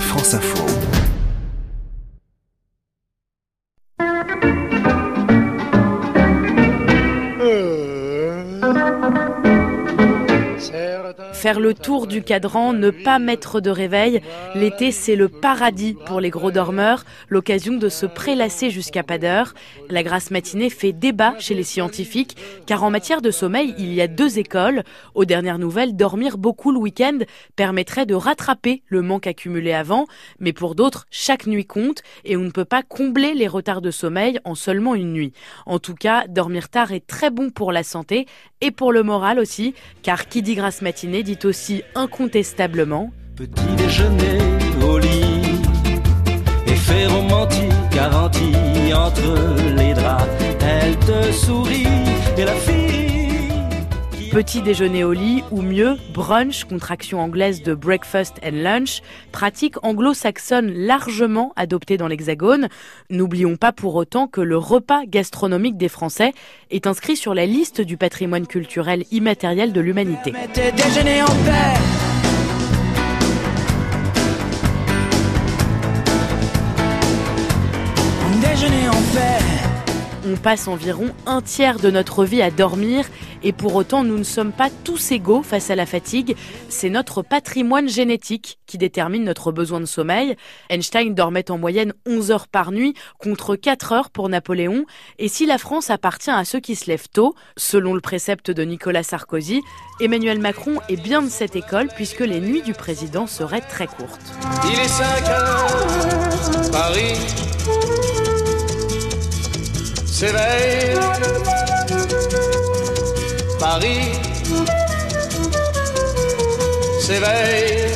France Info. Faire le tour du cadran, ne pas mettre de réveil, l'été c'est le paradis pour les gros dormeurs, l'occasion de se prélasser jusqu'à pas d'heure. La grasse matinée fait débat chez les scientifiques, car en matière de sommeil, il y a deux écoles. Aux dernières nouvelles, dormir beaucoup le week-end permettrait de rattraper le manque accumulé avant, mais pour d'autres, chaque nuit compte et on ne peut pas combler les retards de sommeil en seulement une nuit. En tout cas, dormir tard est très bon pour la santé et pour le moral aussi, car qui dit grasse matinée dit aussi incontestablement Petit déjeuner au lit, effet romantique garanti entre les draps. Elle te sourit et la fille. Petit déjeuner au lit ou mieux brunch, contraction anglaise de breakfast and lunch, pratique anglo-saxonne largement adoptée dans l'Hexagone. N'oublions pas pour autant que le repas gastronomique des Français est inscrit sur la liste du patrimoine culturel immatériel de l'humanité. On passe environ un tiers de notre vie à dormir et pour autant nous ne sommes pas tous égaux face à la fatigue. C'est notre patrimoine génétique qui détermine notre besoin de sommeil. Einstein dormait en moyenne 11 heures par nuit contre 4 heures pour Napoléon. Et si la France appartient à ceux qui se lèvent tôt, selon le précepte de Nicolas Sarkozy, Emmanuel Macron est bien de cette école puisque les nuits du président seraient très courtes. Il est 5 heures, Paris s'éveille. Paris s'éveille.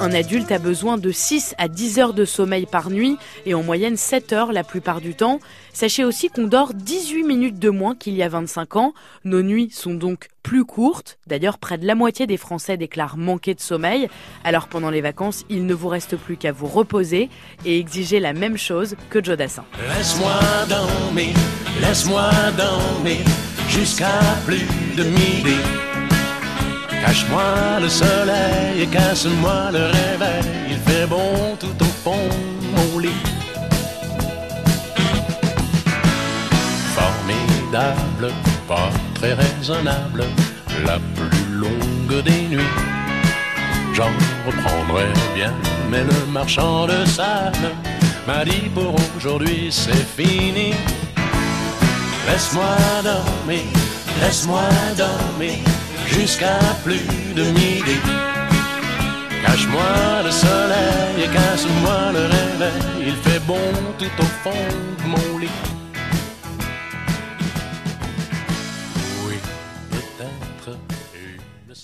Un adulte a besoin de 6 à 10 heures de sommeil par nuit et en moyenne 7 heures la plupart du temps. Sachez aussi qu'on dort 18 minutes de moins qu'il y a 25 ans. Nos nuits sont donc plus courtes. D'ailleurs, près de la moitié des Français déclarent manquer de sommeil. Alors pendant les vacances, il ne vous reste plus qu'à vous reposer et exiger la même chose que Joe Dassin. Laisse-moi dormir, laisse-moi dormir jusqu'à plus de midi. Cache-moi le soleil et casse-moi le réveil. Il fait bon tout au fond mon lit. Formidable, pas très raisonnable, la plus longue des nuits. J'en reprendrai bien, mais le marchand de sable m'a dit pour aujourd'hui c'est fini. Laisse-moi dormir, laisse-moi dormir jusqu'à plus de midi. Cache-moi le soleil et casse-moi le réveil. Il fait bon tout au fond de mon lit. Oui, peut-être une.